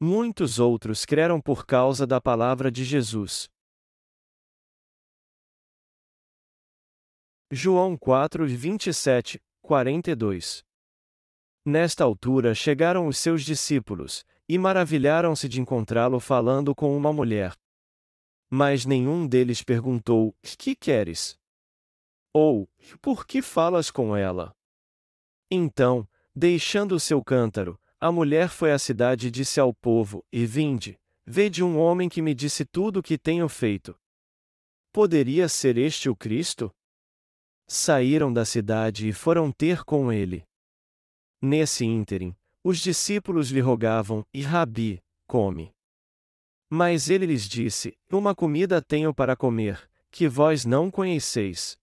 Muitos outros creram por causa da palavra de Jesus. João 4, 27, 42 Nesta altura chegaram os seus discípulos, e maravilharam-se de encontrá-lo falando com uma mulher. Mas nenhum deles perguntou: Que queres? Ou, por que falas com ela? Então, deixando o seu cântaro, a mulher foi à cidade e disse ao povo: E vinde, vede um homem que me disse tudo o que tenho feito. Poderia ser este o Cristo? Saíram da cidade e foram ter com ele. Nesse ínterim, os discípulos lhe rogavam: E Rabi, come. Mas ele lhes disse: Uma comida tenho para comer, que vós não conheceis.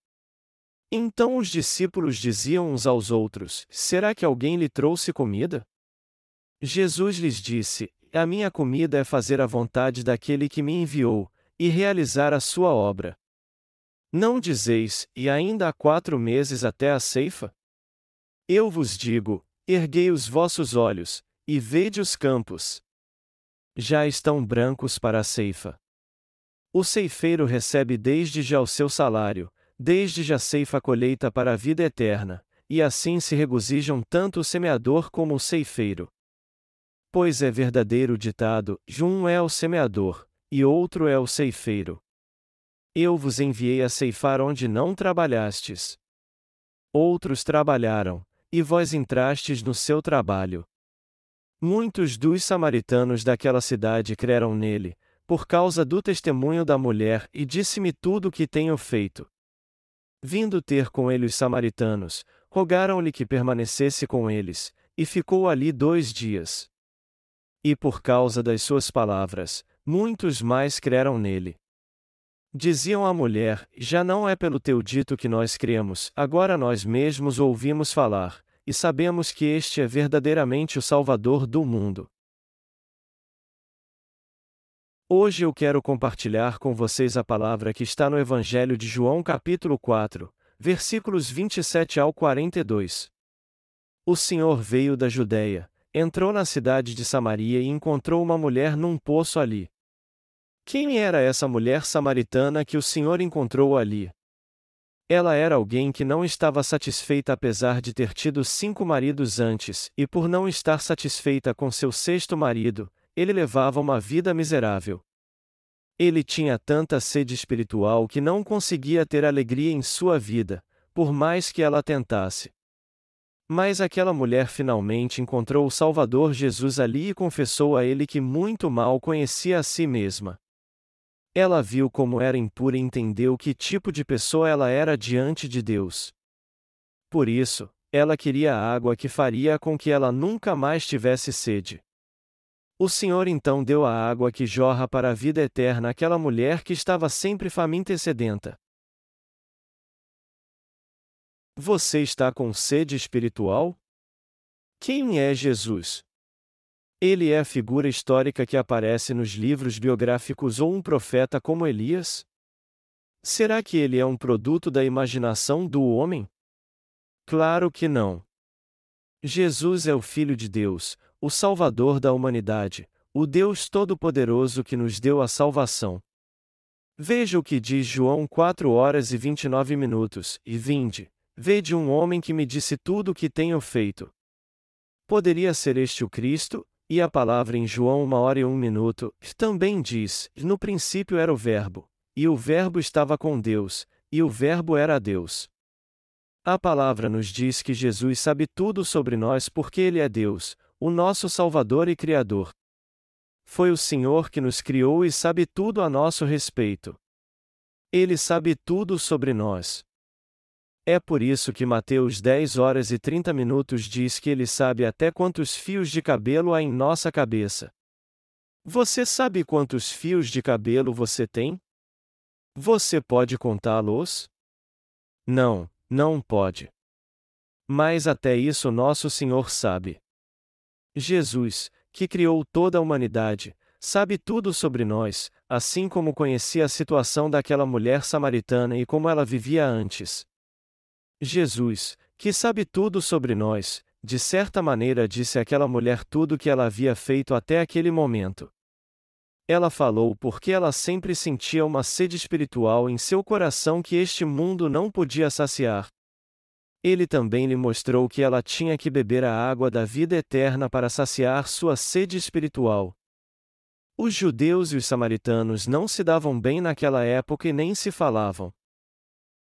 Então os discípulos diziam uns aos outros: Será que alguém lhe trouxe comida? Jesus lhes disse: A minha comida é fazer a vontade daquele que me enviou, e realizar a sua obra. Não dizeis, e ainda há quatro meses até a ceifa? Eu vos digo: erguei os vossos olhos, e vede os campos. Já estão brancos para a ceifa. O ceifeiro recebe desde já o seu salário, desde já ceifa colheita para a vida eterna, e assim se regozijam tanto o semeador como o ceifeiro. Pois é verdadeiro o ditado: um é o semeador, e outro é o ceifeiro. Eu vos enviei a ceifar onde não trabalhastes. Outros trabalharam, e vós entrastes no seu trabalho. Muitos dos samaritanos daquela cidade creram nele, por causa do testemunho da mulher, e disse-me tudo o que tenho feito. Vindo ter com ele os samaritanos, rogaram-lhe que permanecesse com eles, e ficou ali dois dias. E por causa das suas palavras, muitos mais creram nele. Diziam à mulher: Já não é pelo teu dito que nós cremos, agora nós mesmos ouvimos falar, e sabemos que este é verdadeiramente o Salvador do mundo. Hoje eu quero compartilhar com vocês a palavra que está no Evangelho de João, capítulo 4, versículos 27 ao 42. O Senhor veio da Judéia, entrou na cidade de Samaria e encontrou uma mulher num poço ali. Quem era essa mulher samaritana que o Senhor encontrou ali? Ela era alguém que não estava satisfeita apesar de ter tido cinco maridos antes, e por não estar satisfeita com seu sexto marido, ele levava uma vida miserável. Ele tinha tanta sede espiritual que não conseguia ter alegria em sua vida, por mais que ela tentasse. Mas aquela mulher finalmente encontrou o Salvador Jesus ali e confessou a ele que muito mal conhecia a si mesma. Ela viu como era impura e entendeu que tipo de pessoa ela era diante de Deus. Por isso, ela queria a água que faria com que ela nunca mais tivesse sede. O Senhor então deu a água que jorra para a vida eterna àquela mulher que estava sempre faminta e sedenta. Você está com sede espiritual? Quem é Jesus? Ele é a figura histórica que aparece nos livros biográficos ou um profeta como Elias? Será que ele é um produto da imaginação do homem? Claro que não. Jesus é o Filho de Deus, o Salvador da humanidade, o Deus Todo-Poderoso que nos deu a salvação. Veja o que diz João 4 horas e 29 minutos, e vinde, vede um homem que me disse tudo o que tenho feito. Poderia ser este o Cristo, e a palavra em João uma hora e um minuto, também diz, no princípio era o Verbo, e o Verbo estava com Deus, e o Verbo era Deus. A palavra nos diz que Jesus sabe tudo sobre nós porque Ele é Deus, o nosso Salvador e Criador. Foi o Senhor que nos criou e sabe tudo a nosso respeito. Ele sabe tudo sobre nós. É por isso que Mateus 10 horas e 30 minutos diz que ele sabe até quantos fios de cabelo há em nossa cabeça. Você sabe quantos fios de cabelo você tem? Você pode contá-los? Não, não pode. Mas até isso nosso Senhor sabe. Jesus, que criou toda a humanidade, sabe tudo sobre nós, assim como conhecia a situação daquela mulher samaritana e como ela vivia antes. Jesus, que sabe tudo sobre nós, de certa maneira disse àquela mulher tudo o que ela havia feito até aquele momento. Ela falou porque ela sempre sentia uma sede espiritual em seu coração que este mundo não podia saciar. Ele também lhe mostrou que ela tinha que beber a água da vida eterna para saciar sua sede espiritual. Os judeus e os samaritanos não se davam bem naquela época e nem se falavam.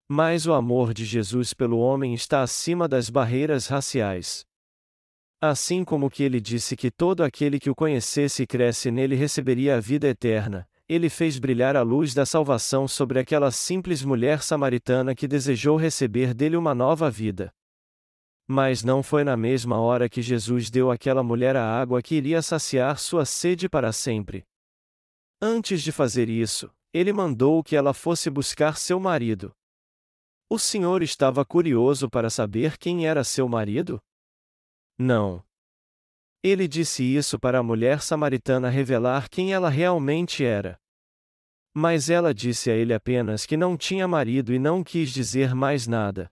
Mas o amor de Jesus pelo homem está acima das barreiras raciais. Assim como que ele disse que todo aquele que o conhecesse e cresce nele receberia a vida eterna, ele fez brilhar a luz da salvação sobre aquela simples mulher samaritana que desejou receber dele uma nova vida. Mas não foi na mesma hora que Jesus deu àquela mulher a água que iria saciar sua sede para sempre. Antes de fazer isso, ele mandou que ela fosse buscar seu marido. O Senhor estava curioso para saber quem era seu marido? Não. Ele disse isso para a mulher samaritana revelar quem ela realmente era. Mas ela disse a ele apenas que não tinha marido e não quis dizer mais nada.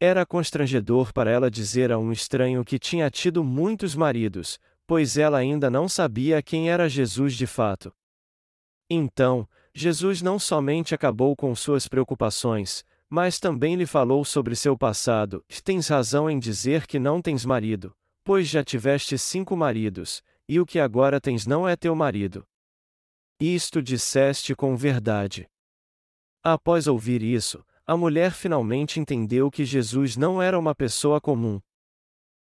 Era constrangedor para ela dizer a um estranho que tinha tido muitos maridos, pois ela ainda não sabia quem era Jesus de fato. Então, Jesus não somente acabou com suas preocupações, mas também lhe falou sobre seu passado. Tens razão em dizer que não tens marido, pois já tiveste cinco maridos, e o que agora tens não é teu marido. Isto disseste com verdade. Após ouvir isso, a mulher finalmente entendeu que Jesus não era uma pessoa comum.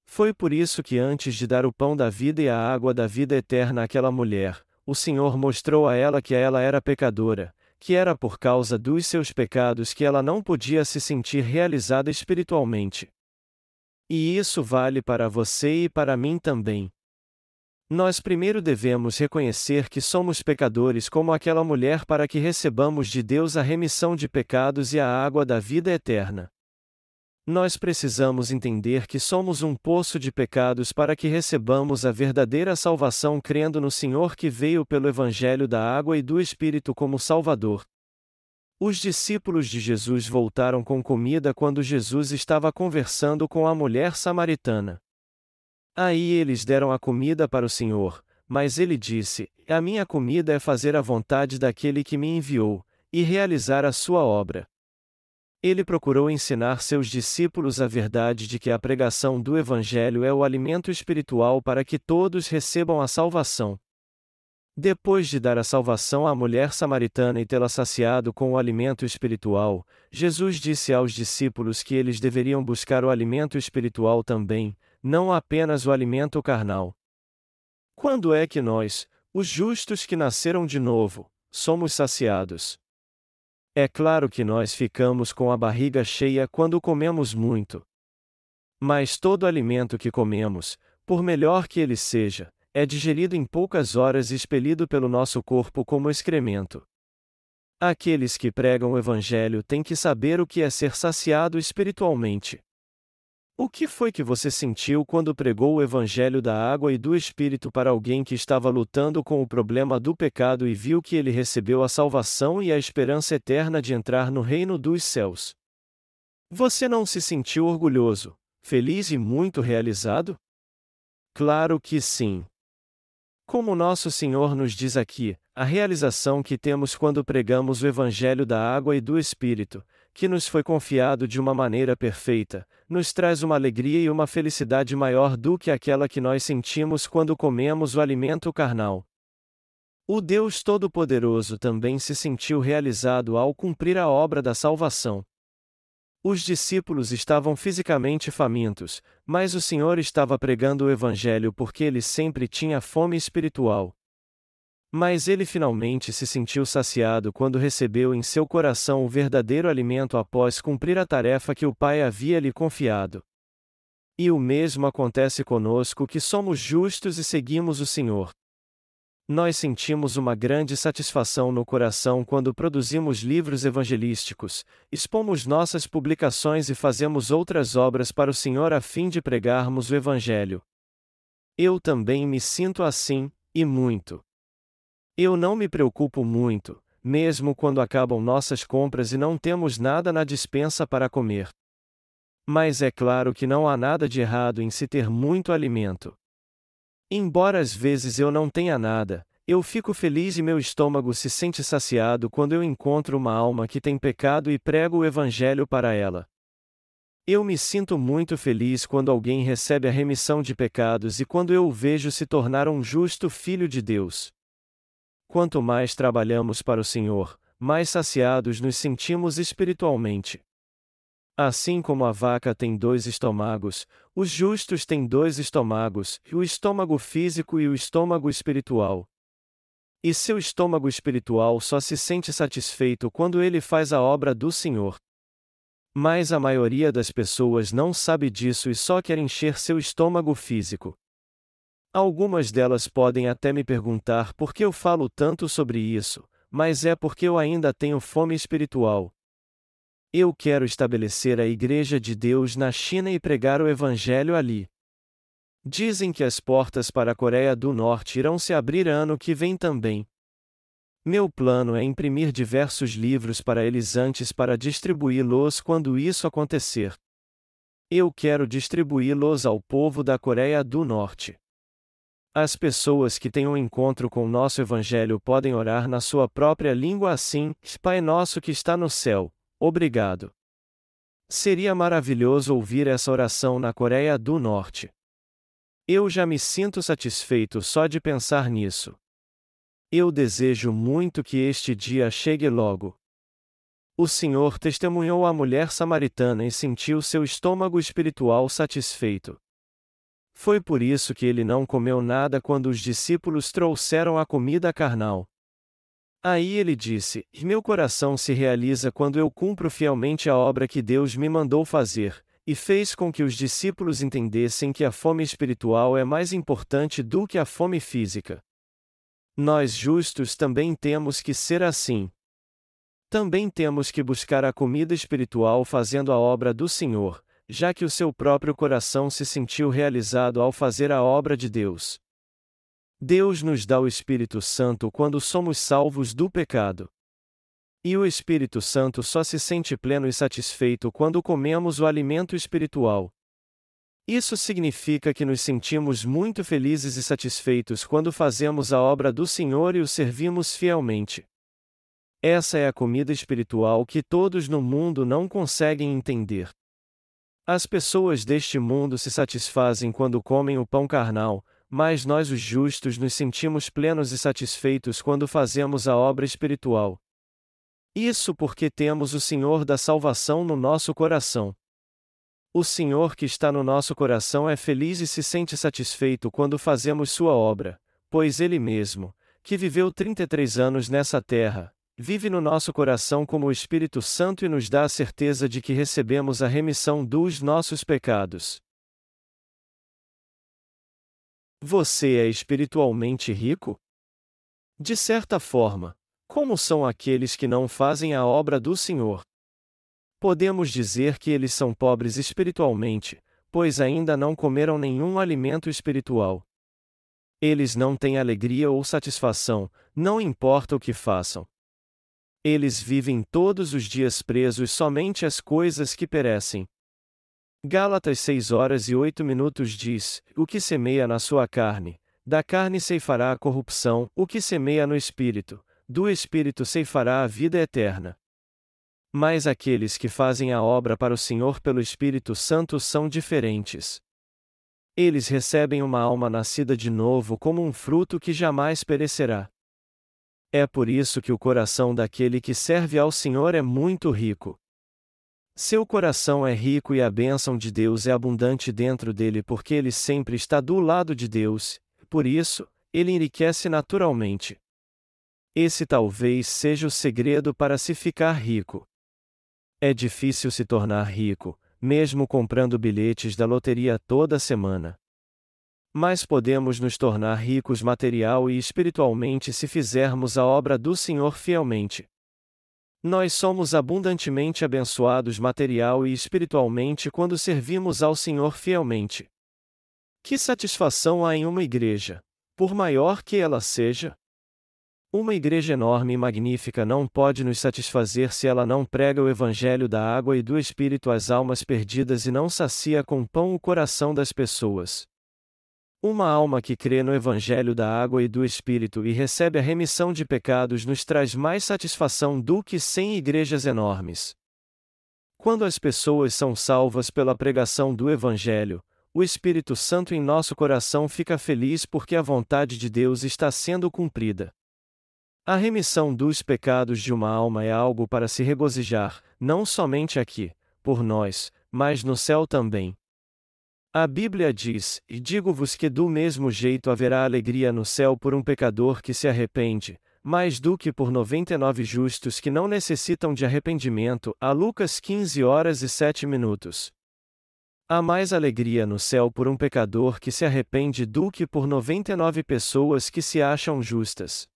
Foi por isso que antes de dar o pão da vida e a água da vida eterna àquela mulher, o Senhor mostrou a ela que ela era pecadora, que era por causa dos seus pecados que ela não podia se sentir realizada espiritualmente. E isso vale para você e para mim também. Nós primeiro devemos reconhecer que somos pecadores como aquela mulher para que recebamos de Deus a remissão de pecados e a água da vida eterna. Nós precisamos entender que somos um poço de pecados para que recebamos a verdadeira salvação crendo no Senhor que veio pelo Evangelho da Água e do Espírito como Salvador. Os discípulos de Jesus voltaram com comida quando Jesus estava conversando com a mulher samaritana. Aí eles deram a comida para o Senhor, mas ele disse: A minha comida é fazer a vontade daquele que me enviou, e realizar a sua obra. Ele procurou ensinar seus discípulos a verdade de que a pregação do Evangelho é o alimento espiritual para que todos recebam a salvação. Depois de dar a salvação à mulher samaritana e tê-la saciado com o alimento espiritual, Jesus disse aos discípulos que eles deveriam buscar o alimento espiritual também, não apenas o alimento carnal. Quando é que nós, os justos que nasceram de novo, somos saciados? É claro que nós ficamos com a barriga cheia quando comemos muito. Mas todo alimento que comemos, por melhor que ele seja, é digerido em poucas horas e expelido pelo nosso corpo como excremento. Aqueles que pregam o Evangelho têm que saber o que é ser saciado espiritualmente. O que foi que você sentiu quando pregou o Evangelho da água e do Espírito para alguém que estava lutando com o problema do pecado e viu que ele recebeu a salvação e a esperança eterna de entrar no reino dos céus? Você não se sentiu orgulhoso, feliz e muito realizado? Claro que sim. Como nosso Senhor nos diz aqui, a realização que temos quando pregamos o Evangelho da água e do Espírito, que nos foi confiado de uma maneira perfeita, nos traz uma alegria e uma felicidade maior do que aquela que nós sentimos quando comemos o alimento carnal. O Deus Todo-Poderoso também se sentiu realizado ao cumprir a obra da salvação. Os discípulos estavam fisicamente famintos, mas o Senhor estava pregando o Evangelho porque ele sempre tinha fome espiritual. Mas ele finalmente se sentiu saciado quando recebeu em seu coração o verdadeiro alimento após cumprir a tarefa que o Pai havia lhe confiado. E o mesmo acontece conosco que somos justos e seguimos o Senhor. Nós sentimos uma grande satisfação no coração quando produzimos livros evangelísticos, expomos nossas publicações e fazemos outras obras para o Senhor a fim de pregarmos o Evangelho. Eu também me sinto assim, e muito. Eu não me preocupo muito, mesmo quando acabam nossas compras e não temos nada na dispensa para comer. Mas é claro que não há nada de errado em se ter muito alimento. Embora às vezes eu não tenha nada, eu fico feliz e meu estômago se sente saciado quando eu encontro uma alma que tem pecado e prego o Evangelho para ela. Eu me sinto muito feliz quando alguém recebe a remissão de pecados e quando eu o vejo se tornar um justo filho de Deus. Quanto mais trabalhamos para o Senhor, mais saciados nos sentimos espiritualmente. Assim como a vaca tem dois estômagos, os justos têm dois estômagos, o estômago físico e o estômago espiritual. E seu estômago espiritual só se sente satisfeito quando ele faz a obra do Senhor. Mas a maioria das pessoas não sabe disso e só quer encher seu estômago físico. Algumas delas podem até me perguntar por que eu falo tanto sobre isso, mas é porque eu ainda tenho fome espiritual, eu quero estabelecer a Igreja de Deus na China e pregar o Evangelho ali. Dizem que as portas para a Coreia do Norte irão se abrir ano que vem também. Meu plano é imprimir diversos livros para eles antes para distribuí-los quando isso acontecer. Eu quero distribuí-los ao povo da Coreia do Norte. As pessoas que têm um encontro com o nosso Evangelho podem orar na sua própria língua assim: Pai nosso que está no céu Obrigado. Seria maravilhoso ouvir essa oração na Coreia do Norte. Eu já me sinto satisfeito só de pensar nisso. Eu desejo muito que este dia chegue logo. O Senhor testemunhou à mulher samaritana e sentiu seu estômago espiritual satisfeito. Foi por isso que ele não comeu nada quando os discípulos trouxeram a comida carnal. Aí ele disse: Meu coração se realiza quando eu cumpro fielmente a obra que Deus me mandou fazer, e fez com que os discípulos entendessem que a fome espiritual é mais importante do que a fome física. Nós justos também temos que ser assim. Também temos que buscar a comida espiritual fazendo a obra do Senhor, já que o seu próprio coração se sentiu realizado ao fazer a obra de Deus. Deus nos dá o Espírito Santo quando somos salvos do pecado. E o Espírito Santo só se sente pleno e satisfeito quando comemos o alimento espiritual. Isso significa que nos sentimos muito felizes e satisfeitos quando fazemos a obra do Senhor e o servimos fielmente. Essa é a comida espiritual que todos no mundo não conseguem entender. As pessoas deste mundo se satisfazem quando comem o pão carnal, mas nós, os justos, nos sentimos plenos e satisfeitos quando fazemos a obra espiritual. Isso porque temos o Senhor da salvação no nosso coração. O Senhor que está no nosso coração é feliz e se sente satisfeito quando fazemos sua obra, pois Ele mesmo, que viveu 33 anos nessa terra, vive no nosso coração como o Espírito Santo e nos dá a certeza de que recebemos a remissão dos nossos pecados. Você é espiritualmente rico? De certa forma, como são aqueles que não fazem a obra do Senhor? Podemos dizer que eles são pobres espiritualmente, pois ainda não comeram nenhum alimento espiritual. Eles não têm alegria ou satisfação, não importa o que façam. Eles vivem todos os dias presos somente às coisas que perecem. Gálatas 6 horas e 8 minutos diz: O que semeia na sua carne, da carne ceifará a corrupção, o que semeia no espírito, do espírito ceifará a vida eterna. Mas aqueles que fazem a obra para o Senhor pelo Espírito Santo são diferentes. Eles recebem uma alma nascida de novo como um fruto que jamais perecerá. É por isso que o coração daquele que serve ao Senhor é muito rico. Seu coração é rico e a bênção de Deus é abundante dentro dele porque ele sempre está do lado de Deus, por isso, ele enriquece naturalmente. Esse talvez seja o segredo para se ficar rico. É difícil se tornar rico, mesmo comprando bilhetes da loteria toda semana. Mas podemos nos tornar ricos material e espiritualmente se fizermos a obra do Senhor fielmente. Nós somos abundantemente abençoados material e espiritualmente quando servimos ao Senhor fielmente. Que satisfação há em uma igreja, por maior que ela seja? Uma igreja enorme e magnífica não pode nos satisfazer se ela não prega o Evangelho da água e do Espírito às almas perdidas e não sacia com pão o coração das pessoas. Uma alma que crê no Evangelho da água e do Espírito e recebe a remissão de pecados nos traz mais satisfação do que cem igrejas enormes. Quando as pessoas são salvas pela pregação do Evangelho, o Espírito Santo em nosso coração fica feliz porque a vontade de Deus está sendo cumprida. A remissão dos pecados de uma alma é algo para se regozijar, não somente aqui, por nós, mas no céu também. A Bíblia diz: E digo-vos que do mesmo jeito haverá alegria no céu por um pecador que se arrepende, mais do que por 99 justos que não necessitam de arrependimento. A Lucas 15 horas e 7 minutos. Há mais alegria no céu por um pecador que se arrepende do que por 99 pessoas que se acham justas.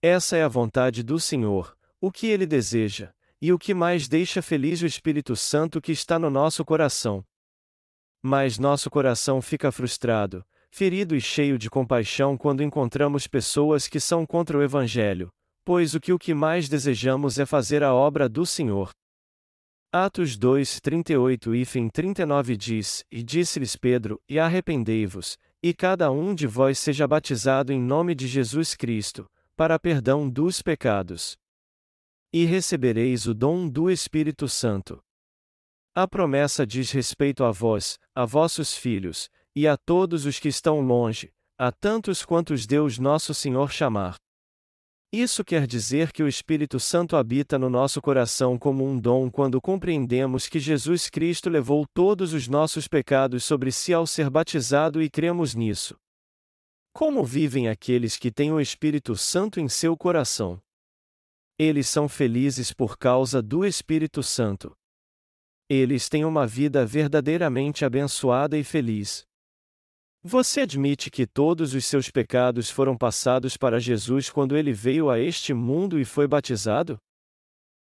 Essa é a vontade do Senhor, o que ele deseja, e o que mais deixa feliz o Espírito Santo que está no nosso coração. Mas nosso coração fica frustrado, ferido e cheio de compaixão quando encontramos pessoas que são contra o Evangelho, pois o que o que mais desejamos é fazer a obra do Senhor. Atos 2, 38 e fim 39 diz: E disse-lhes Pedro: E arrependei-vos, e cada um de vós seja batizado em nome de Jesus Cristo, para perdão dos pecados. E recebereis o dom do Espírito Santo. A promessa diz respeito a vós, a vossos filhos, e a todos os que estão longe, a tantos quantos Deus nosso Senhor chamar. Isso quer dizer que o Espírito Santo habita no nosso coração como um dom quando compreendemos que Jesus Cristo levou todos os nossos pecados sobre si ao ser batizado e cremos nisso. Como vivem aqueles que têm o Espírito Santo em seu coração? Eles são felizes por causa do Espírito Santo. Eles têm uma vida verdadeiramente abençoada e feliz. Você admite que todos os seus pecados foram passados para Jesus quando ele veio a este mundo e foi batizado?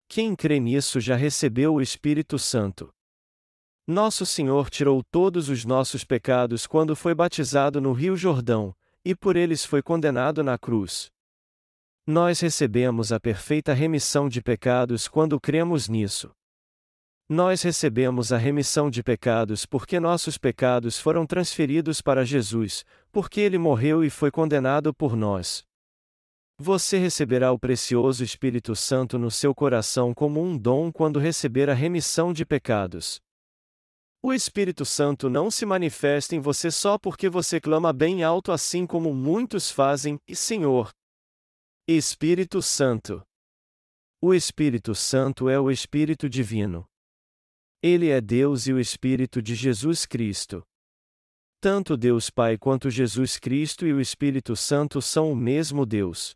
Quem crê nisso já recebeu o Espírito Santo. Nosso Senhor tirou todos os nossos pecados quando foi batizado no Rio Jordão, e por eles foi condenado na cruz. Nós recebemos a perfeita remissão de pecados quando cremos nisso. Nós recebemos a remissão de pecados porque nossos pecados foram transferidos para Jesus, porque ele morreu e foi condenado por nós. Você receberá o precioso Espírito Santo no seu coração como um dom quando receber a remissão de pecados. O Espírito Santo não se manifesta em você só porque você clama bem alto assim como muitos fazem, e Senhor. Espírito Santo. O Espírito Santo é o Espírito Divino. Ele é Deus e o Espírito de Jesus Cristo. Tanto Deus Pai quanto Jesus Cristo e o Espírito Santo são o mesmo Deus.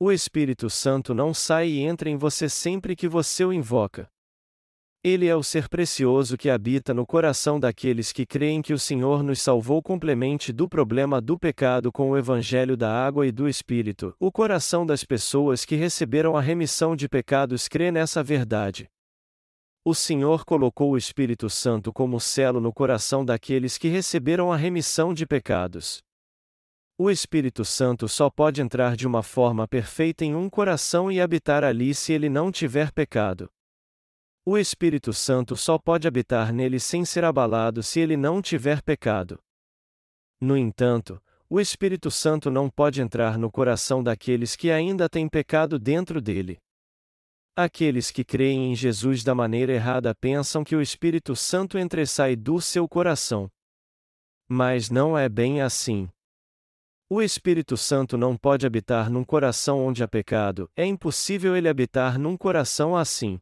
O Espírito Santo não sai e entra em você sempre que você o invoca. Ele é o ser precioso que habita no coração daqueles que creem que o Senhor nos salvou complemente do problema do pecado com o Evangelho da água e do Espírito. O coração das pessoas que receberam a remissão de pecados crê nessa verdade. O Senhor colocou o Espírito Santo como selo no coração daqueles que receberam a remissão de pecados. O Espírito Santo só pode entrar de uma forma perfeita em um coração e habitar ali se ele não tiver pecado. O Espírito Santo só pode habitar nele sem ser abalado se ele não tiver pecado. No entanto, o Espírito Santo não pode entrar no coração daqueles que ainda têm pecado dentro dele. Aqueles que creem em Jesus da maneira errada pensam que o Espírito Santo entra e sai do seu coração. Mas não é bem assim. O Espírito Santo não pode habitar num coração onde há pecado, é impossível ele habitar num coração assim.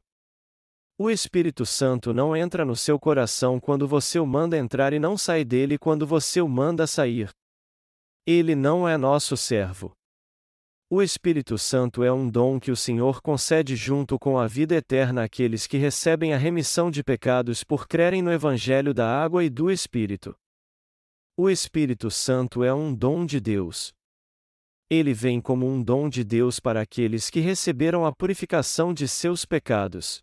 O Espírito Santo não entra no seu coração quando você o manda entrar e não sai dele quando você o manda sair. Ele não é nosso servo. O Espírito Santo é um dom que o Senhor concede junto com a vida eterna àqueles que recebem a remissão de pecados por crerem no Evangelho da água e do Espírito. O Espírito Santo é um dom de Deus. Ele vem como um dom de Deus para aqueles que receberam a purificação de seus pecados.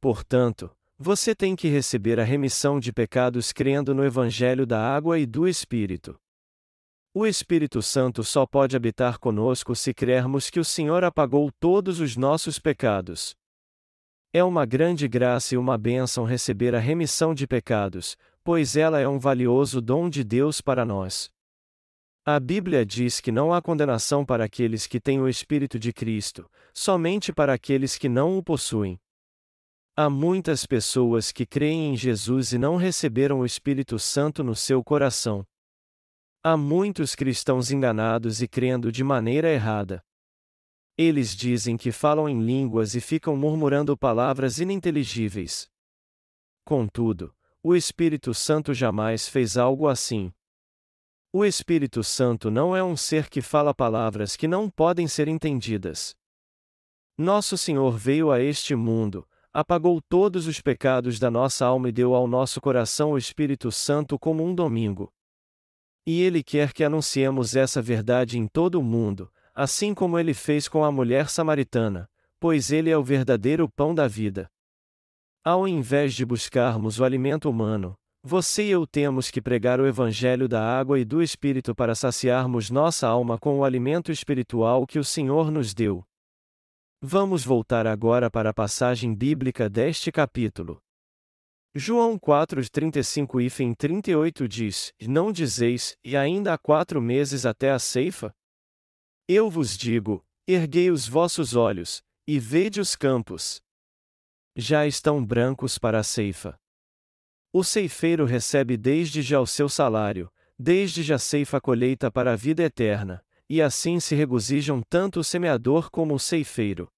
Portanto, você tem que receber a remissão de pecados crendo no Evangelho da água e do Espírito. O Espírito Santo só pode habitar conosco se crermos que o Senhor apagou todos os nossos pecados. É uma grande graça e uma bênção receber a remissão de pecados, pois ela é um valioso dom de Deus para nós. A Bíblia diz que não há condenação para aqueles que têm o Espírito de Cristo, somente para aqueles que não o possuem. Há muitas pessoas que creem em Jesus e não receberam o Espírito Santo no seu coração. Há muitos cristãos enganados e crendo de maneira errada. Eles dizem que falam em línguas e ficam murmurando palavras ininteligíveis. Contudo, o Espírito Santo jamais fez algo assim. O Espírito Santo não é um ser que fala palavras que não podem ser entendidas. Nosso Senhor veio a este mundo, apagou todos os pecados da nossa alma e deu ao nosso coração o Espírito Santo como um domingo. E Ele quer que anunciemos essa verdade em todo o mundo, assim como Ele fez com a mulher samaritana, pois Ele é o verdadeiro pão da vida. Ao invés de buscarmos o alimento humano, você e eu temos que pregar o Evangelho da água e do Espírito para saciarmos nossa alma com o alimento espiritual que o Senhor nos deu. Vamos voltar agora para a passagem bíblica deste capítulo. João 4, 35 e 38 diz: Não dizeis, e ainda há quatro meses até a ceifa? Eu vos digo: erguei os vossos olhos, e vede os campos. Já estão brancos para a ceifa. O ceifeiro recebe desde já o seu salário, desde já ceifa colheita para a vida eterna, e assim se regozijam tanto o semeador como o ceifeiro.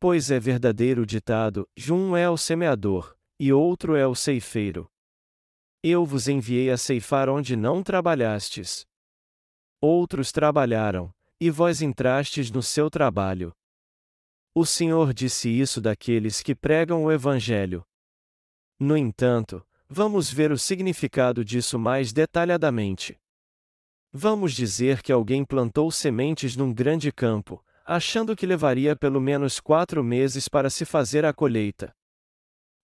Pois é verdadeiro o ditado: um é o semeador, e outro é o ceifeiro. Eu vos enviei a ceifar onde não trabalhastes. Outros trabalharam, e vós entrastes no seu trabalho. O Senhor disse isso daqueles que pregam o Evangelho. No entanto, vamos ver o significado disso mais detalhadamente. Vamos dizer que alguém plantou sementes num grande campo, achando que levaria pelo menos quatro meses para se fazer a colheita.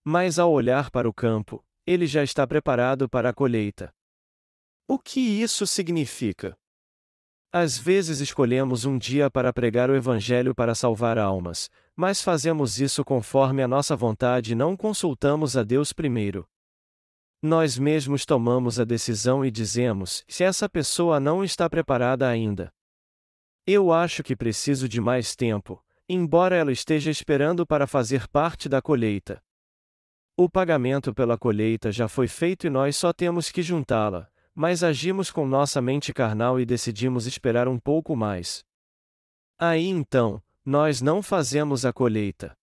Mas ao olhar para o campo, ele já está preparado para a colheita. O que isso significa? Às vezes escolhemos um dia para pregar o Evangelho para salvar almas, mas fazemos isso conforme a nossa vontade e não consultamos a Deus primeiro. Nós mesmos tomamos a decisão e dizemos: se essa pessoa não está preparada ainda. Eu acho que preciso de mais tempo, embora ela esteja esperando para fazer parte da colheita. O pagamento pela colheita já foi feito e nós só temos que juntá-la, mas agimos com nossa mente carnal e decidimos esperar um pouco mais. Aí então, nós não fazemos a colheita.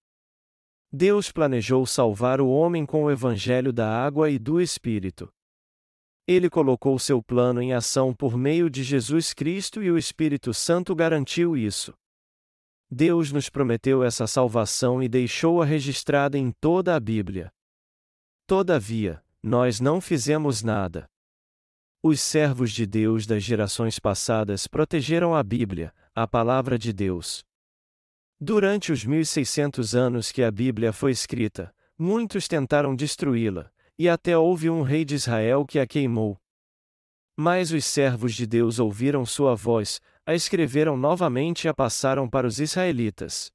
Deus planejou salvar o homem com o evangelho da água e do Espírito. Ele colocou seu plano em ação por meio de Jesus Cristo e o Espírito Santo garantiu isso. Deus nos prometeu essa salvação e deixou-a registrada em toda a Bíblia. Todavia, nós não fizemos nada. Os servos de Deus das gerações passadas protegeram a Bíblia, a palavra de Deus. Durante os 1600 anos que a Bíblia foi escrita, muitos tentaram destruí-la, e até houve um rei de Israel que a queimou. Mas os servos de Deus ouviram sua voz, a escreveram novamente e a passaram para os israelitas.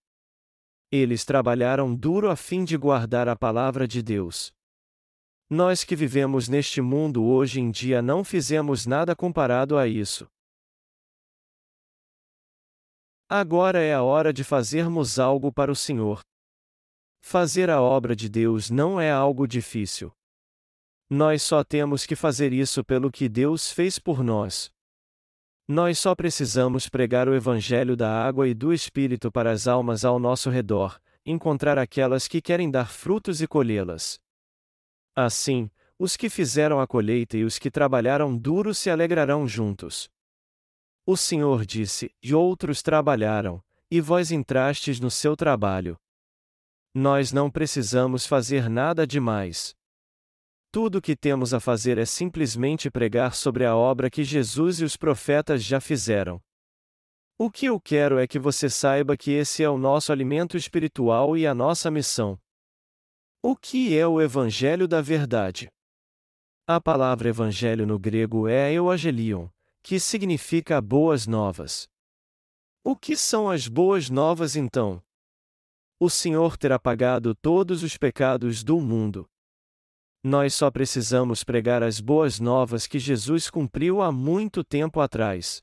Eles trabalharam duro a fim de guardar a palavra de Deus. Nós que vivemos neste mundo hoje em dia não fizemos nada comparado a isso. Agora é a hora de fazermos algo para o Senhor. Fazer a obra de Deus não é algo difícil. Nós só temos que fazer isso pelo que Deus fez por nós. Nós só precisamos pregar o Evangelho da água e do Espírito para as almas ao nosso redor, encontrar aquelas que querem dar frutos e colhê-las. Assim, os que fizeram a colheita e os que trabalharam duro se alegrarão juntos. O Senhor disse: E outros trabalharam, e vós entrastes no seu trabalho. Nós não precisamos fazer nada demais. Tudo o que temos a fazer é simplesmente pregar sobre a obra que Jesus e os profetas já fizeram. O que eu quero é que você saiba que esse é o nosso alimento espiritual e a nossa missão. O que é o Evangelho da Verdade? A palavra Evangelho no grego é euangelion, que significa boas novas. O que são as boas novas então? O Senhor terá pagado todos os pecados do mundo. Nós só precisamos pregar as boas novas que Jesus cumpriu há muito tempo atrás.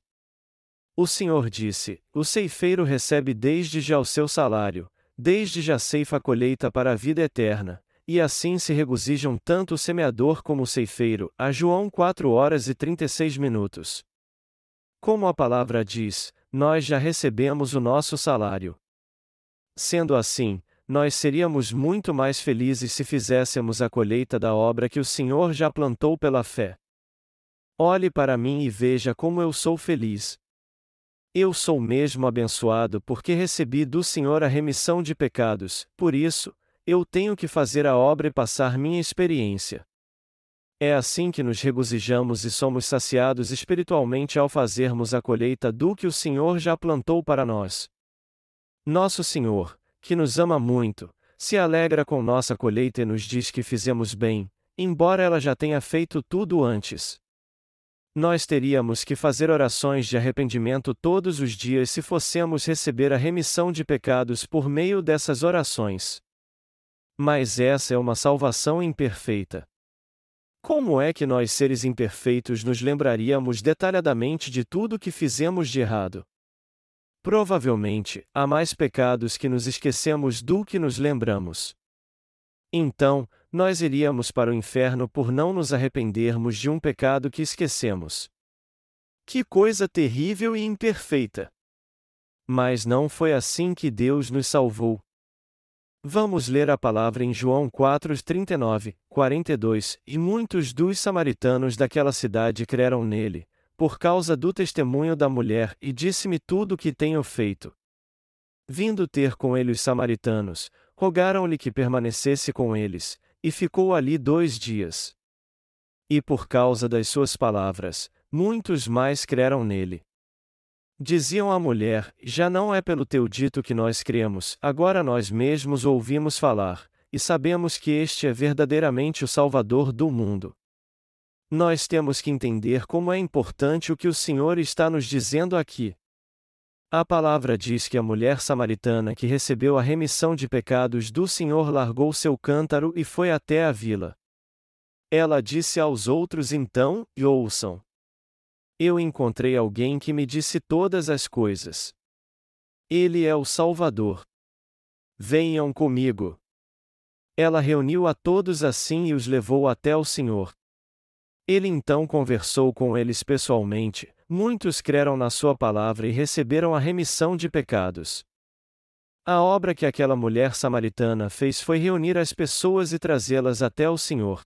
O Senhor disse: O ceifeiro recebe desde já o seu salário, desde já ceifa a colheita para a vida eterna, e assim se regozijam tanto o semeador como o ceifeiro. A João 4 horas e 36 minutos. Como a palavra diz, nós já recebemos o nosso salário. Sendo assim, nós seríamos muito mais felizes se fizéssemos a colheita da obra que o Senhor já plantou pela fé. Olhe para mim e veja como eu sou feliz. Eu sou mesmo abençoado porque recebi do Senhor a remissão de pecados, por isso, eu tenho que fazer a obra e passar minha experiência. É assim que nos regozijamos e somos saciados espiritualmente ao fazermos a colheita do que o Senhor já plantou para nós. Nosso Senhor, que nos ama muito, se alegra com nossa colheita e nos diz que fizemos bem, embora ela já tenha feito tudo antes. Nós teríamos que fazer orações de arrependimento todos os dias se fossemos receber a remissão de pecados por meio dessas orações. Mas essa é uma salvação imperfeita. Como é que nós, seres imperfeitos, nos lembraríamos detalhadamente de tudo que fizemos de errado? Provavelmente, há mais pecados que nos esquecemos do que nos lembramos. Então, nós iríamos para o inferno por não nos arrependermos de um pecado que esquecemos. Que coisa terrível e imperfeita! Mas não foi assim que Deus nos salvou. Vamos ler a palavra em João 4, 39, 42. E muitos dos samaritanos daquela cidade creram nele, por causa do testemunho da mulher, e disse-me tudo o que tenho feito. Vindo ter com ele os samaritanos, rogaram-lhe que permanecesse com eles, e ficou ali dois dias. E por causa das suas palavras, muitos mais creram nele. Diziam à mulher: Já não é pelo teu dito que nós cremos, agora nós mesmos ouvimos falar, e sabemos que este é verdadeiramente o Salvador do mundo. Nós temos que entender como é importante o que o Senhor está nos dizendo aqui. A palavra diz que a mulher samaritana que recebeu a remissão de pecados do Senhor largou seu cântaro e foi até a vila. Ela disse aos outros então: e ouçam. Eu encontrei alguém que me disse todas as coisas. Ele é o Salvador. Venham comigo. Ela reuniu a todos assim e os levou até o Senhor. Ele então conversou com eles pessoalmente, muitos creram na sua palavra e receberam a remissão de pecados. A obra que aquela mulher samaritana fez foi reunir as pessoas e trazê-las até o Senhor.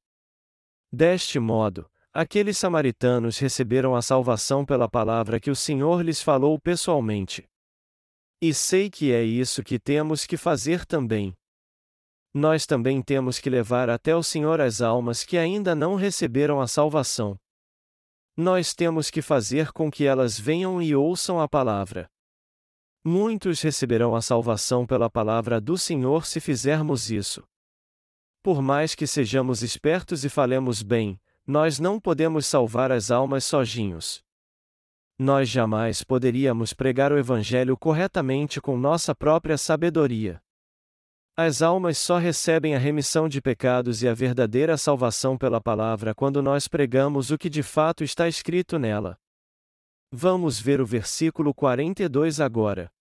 Deste modo, Aqueles samaritanos receberam a salvação pela palavra que o Senhor lhes falou pessoalmente. E sei que é isso que temos que fazer também. Nós também temos que levar até o Senhor as almas que ainda não receberam a salvação. Nós temos que fazer com que elas venham e ouçam a palavra. Muitos receberão a salvação pela palavra do Senhor se fizermos isso. Por mais que sejamos espertos e falemos bem, nós não podemos salvar as almas sozinhos. Nós jamais poderíamos pregar o Evangelho corretamente com nossa própria sabedoria. As almas só recebem a remissão de pecados e a verdadeira salvação pela palavra quando nós pregamos o que de fato está escrito nela. Vamos ver o versículo 42 agora.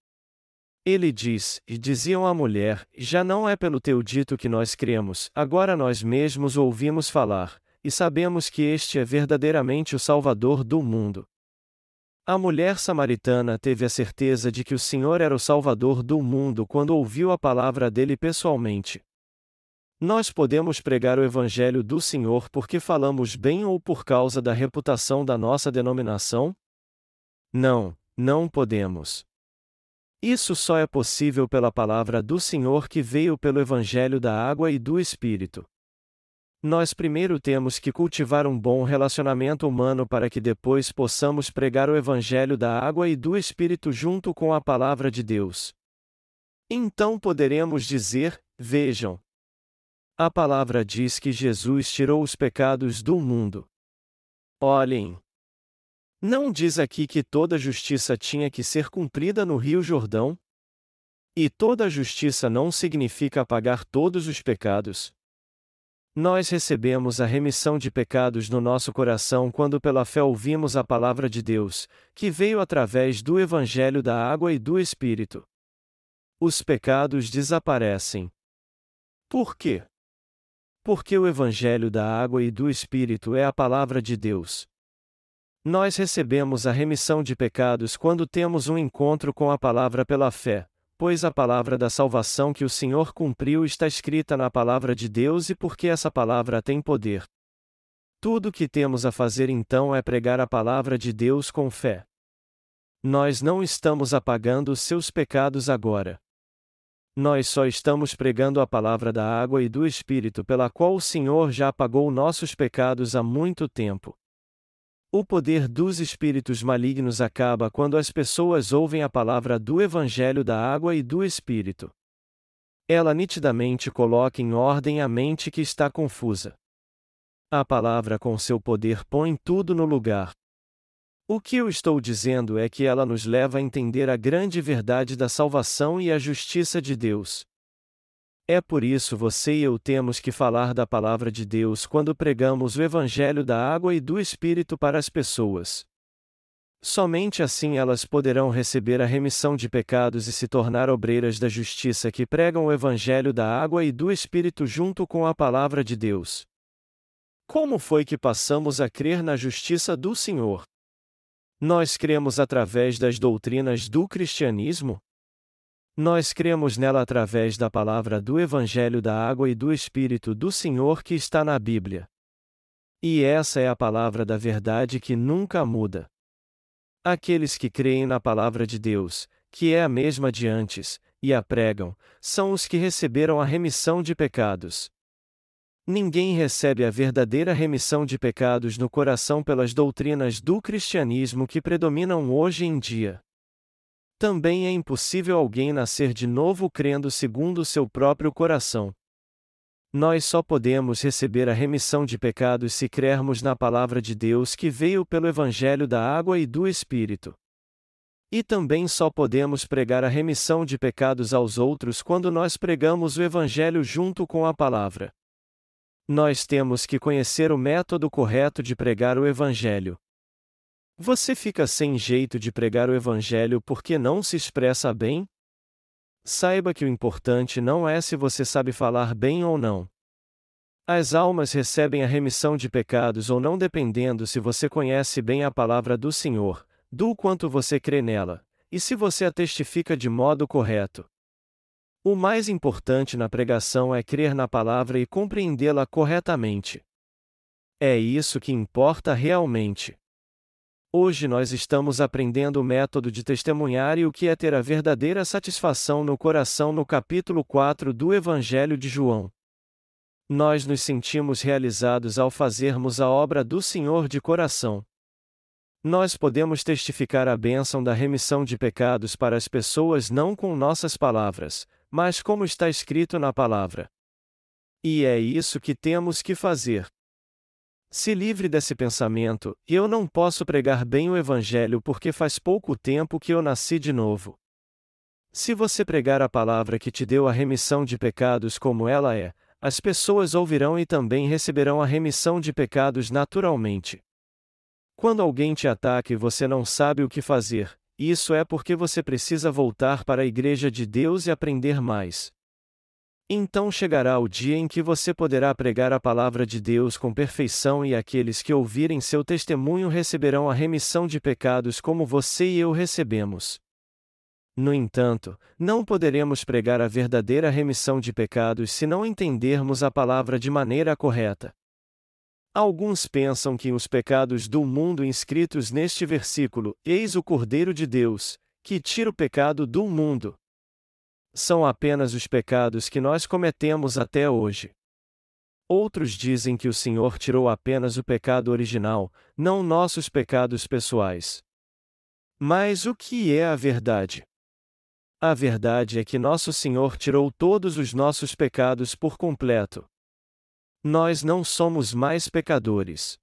Ele diz: E diziam à mulher: Já não é pelo teu dito que nós cremos, agora nós mesmos ouvimos falar, e sabemos que este é verdadeiramente o Salvador do mundo. A mulher samaritana teve a certeza de que o Senhor era o Salvador do mundo quando ouviu a palavra dele pessoalmente. Nós podemos pregar o Evangelho do Senhor porque falamos bem ou por causa da reputação da nossa denominação? Não, não podemos. Isso só é possível pela palavra do Senhor que veio pelo Evangelho da água e do Espírito. Nós primeiro temos que cultivar um bom relacionamento humano para que depois possamos pregar o Evangelho da água e do Espírito junto com a Palavra de Deus. Então poderemos dizer: Vejam. A palavra diz que Jesus tirou os pecados do mundo. Olhem. Não diz aqui que toda justiça tinha que ser cumprida no Rio Jordão? E toda justiça não significa apagar todos os pecados. Nós recebemos a remissão de pecados no nosso coração quando pela fé ouvimos a palavra de Deus, que veio através do Evangelho da Água e do Espírito. Os pecados desaparecem. Por quê? Porque o Evangelho da Água e do Espírito é a palavra de Deus. Nós recebemos a remissão de pecados quando temos um encontro com a palavra pela fé, pois a palavra da salvação que o Senhor cumpriu está escrita na palavra de Deus e porque essa palavra tem poder. Tudo o que temos a fazer então é pregar a palavra de Deus com fé. Nós não estamos apagando seus pecados agora. Nós só estamos pregando a palavra da água e do Espírito pela qual o Senhor já apagou nossos pecados há muito tempo. O poder dos espíritos malignos acaba quando as pessoas ouvem a palavra do Evangelho da Água e do Espírito. Ela nitidamente coloca em ordem a mente que está confusa. A palavra com seu poder põe tudo no lugar. O que eu estou dizendo é que ela nos leva a entender a grande verdade da salvação e a justiça de Deus. É por isso você e eu temos que falar da palavra de Deus quando pregamos o Evangelho da água e do Espírito para as pessoas. Somente assim elas poderão receber a remissão de pecados e se tornar obreiras da justiça que pregam o Evangelho da água e do Espírito junto com a palavra de Deus. Como foi que passamos a crer na justiça do Senhor? Nós cremos através das doutrinas do cristianismo? Nós cremos nela através da palavra do Evangelho da Água e do Espírito do Senhor que está na Bíblia. E essa é a palavra da verdade que nunca muda. Aqueles que creem na palavra de Deus, que é a mesma de antes, e a pregam, são os que receberam a remissão de pecados. Ninguém recebe a verdadeira remissão de pecados no coração pelas doutrinas do cristianismo que predominam hoje em dia. Também é impossível alguém nascer de novo crendo segundo seu próprio coração. Nós só podemos receber a remissão de pecados se crermos na palavra de Deus que veio pelo Evangelho da Água e do Espírito. E também só podemos pregar a remissão de pecados aos outros quando nós pregamos o Evangelho junto com a palavra. Nós temos que conhecer o método correto de pregar o Evangelho. Você fica sem jeito de pregar o Evangelho porque não se expressa bem? Saiba que o importante não é se você sabe falar bem ou não. As almas recebem a remissão de pecados ou não dependendo se você conhece bem a palavra do Senhor, do quanto você crê nela, e se você a testifica de modo correto. O mais importante na pregação é crer na palavra e compreendê-la corretamente. É isso que importa realmente. Hoje nós estamos aprendendo o método de testemunhar e o que é ter a verdadeira satisfação no coração no capítulo 4 do Evangelho de João. Nós nos sentimos realizados ao fazermos a obra do Senhor de coração. Nós podemos testificar a bênção da remissão de pecados para as pessoas não com nossas palavras, mas como está escrito na palavra. E é isso que temos que fazer. Se livre desse pensamento, eu não posso pregar bem o Evangelho porque faz pouco tempo que eu nasci de novo. Se você pregar a palavra que te deu a remissão de pecados como ela é, as pessoas ouvirão e também receberão a remissão de pecados naturalmente. Quando alguém te ataca e você não sabe o que fazer, isso é porque você precisa voltar para a Igreja de Deus e aprender mais. Então chegará o dia em que você poderá pregar a palavra de Deus com perfeição e aqueles que ouvirem seu testemunho receberão a remissão de pecados como você e eu recebemos. No entanto, não poderemos pregar a verdadeira remissão de pecados se não entendermos a palavra de maneira correta. Alguns pensam que os pecados do mundo inscritos neste versículo, eis o Cordeiro de Deus, que tira o pecado do mundo, são apenas os pecados que nós cometemos até hoje. Outros dizem que o Senhor tirou apenas o pecado original, não nossos pecados pessoais. Mas o que é a verdade? A verdade é que nosso Senhor tirou todos os nossos pecados por completo. Nós não somos mais pecadores.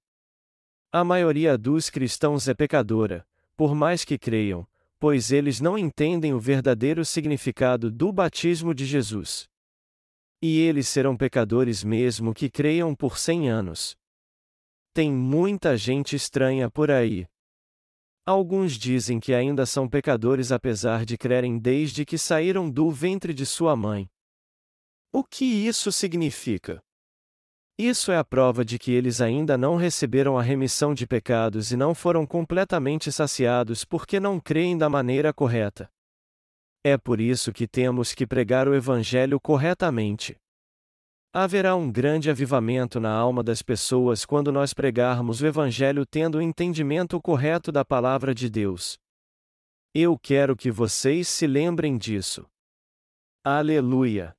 A maioria dos cristãos é pecadora, por mais que creiam, pois eles não entendem o verdadeiro significado do batismo de Jesus. E eles serão pecadores mesmo que creiam por cem anos. Tem muita gente estranha por aí. Alguns dizem que ainda são pecadores apesar de crerem desde que saíram do ventre de sua mãe. O que isso significa? Isso é a prova de que eles ainda não receberam a remissão de pecados e não foram completamente saciados porque não creem da maneira correta. É por isso que temos que pregar o Evangelho corretamente. Haverá um grande avivamento na alma das pessoas quando nós pregarmos o Evangelho tendo o entendimento correto da palavra de Deus. Eu quero que vocês se lembrem disso. Aleluia!